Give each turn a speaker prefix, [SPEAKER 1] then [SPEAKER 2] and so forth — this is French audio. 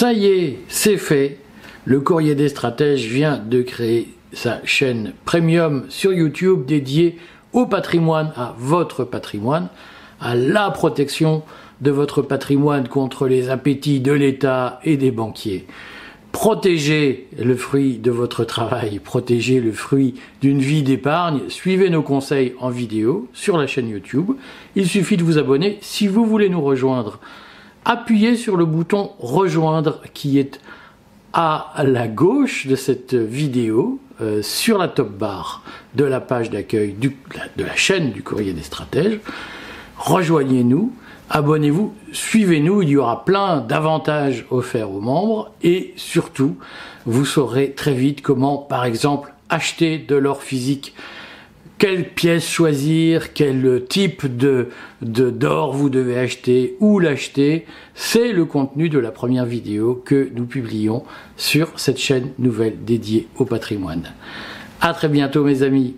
[SPEAKER 1] Ça y est, c'est fait. Le courrier des stratèges vient de créer sa chaîne premium sur YouTube dédiée au patrimoine, à votre patrimoine, à la protection de votre patrimoine contre les appétits de l'État et des banquiers. Protégez le fruit de votre travail, protégez le fruit d'une vie d'épargne. Suivez nos conseils en vidéo sur la chaîne YouTube. Il suffit de vous abonner. Si vous voulez nous rejoindre, appuyez sur le bouton rejoindre qui est à la gauche de cette vidéo, euh, sur la top bar de la page d'accueil de la chaîne du courrier des stratèges. Rejoignez-nous abonnez-vous, suivez-nous, il y aura plein d'avantages offerts aux membres et surtout, vous saurez très vite comment, par exemple, acheter de l'or physique, quelle pièce choisir, quel type de d'or vous devez acheter, où l'acheter. C'est le contenu de la première vidéo que nous publions sur cette chaîne nouvelle dédiée au patrimoine. À très bientôt mes amis.